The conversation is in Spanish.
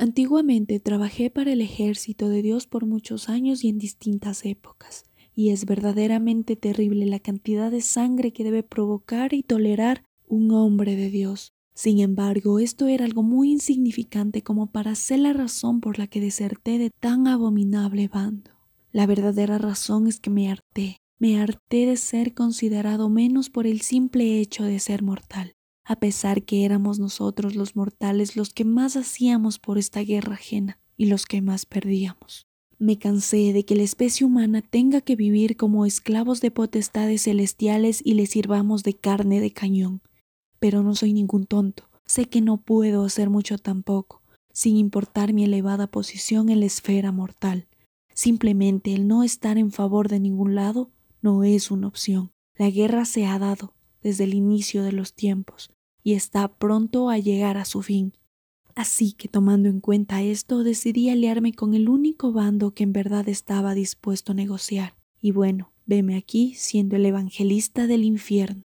Antiguamente trabajé para el ejército de Dios por muchos años y en distintas épocas, y es verdaderamente terrible la cantidad de sangre que debe provocar y tolerar un hombre de Dios. Sin embargo, esto era algo muy insignificante como para ser la razón por la que deserté de tan abominable bando. La verdadera razón es que me harté, me harté de ser considerado menos por el simple hecho de ser mortal a pesar que éramos nosotros los mortales los que más hacíamos por esta guerra ajena y los que más perdíamos. Me cansé de que la especie humana tenga que vivir como esclavos de potestades celestiales y le sirvamos de carne de cañón. Pero no soy ningún tonto, sé que no puedo hacer mucho tampoco, sin importar mi elevada posición en la esfera mortal. Simplemente el no estar en favor de ningún lado no es una opción. La guerra se ha dado desde el inicio de los tiempos, y está pronto a llegar a su fin. Así que tomando en cuenta esto, decidí aliarme con el único bando que en verdad estaba dispuesto a negociar. Y bueno, veme aquí siendo el evangelista del infierno.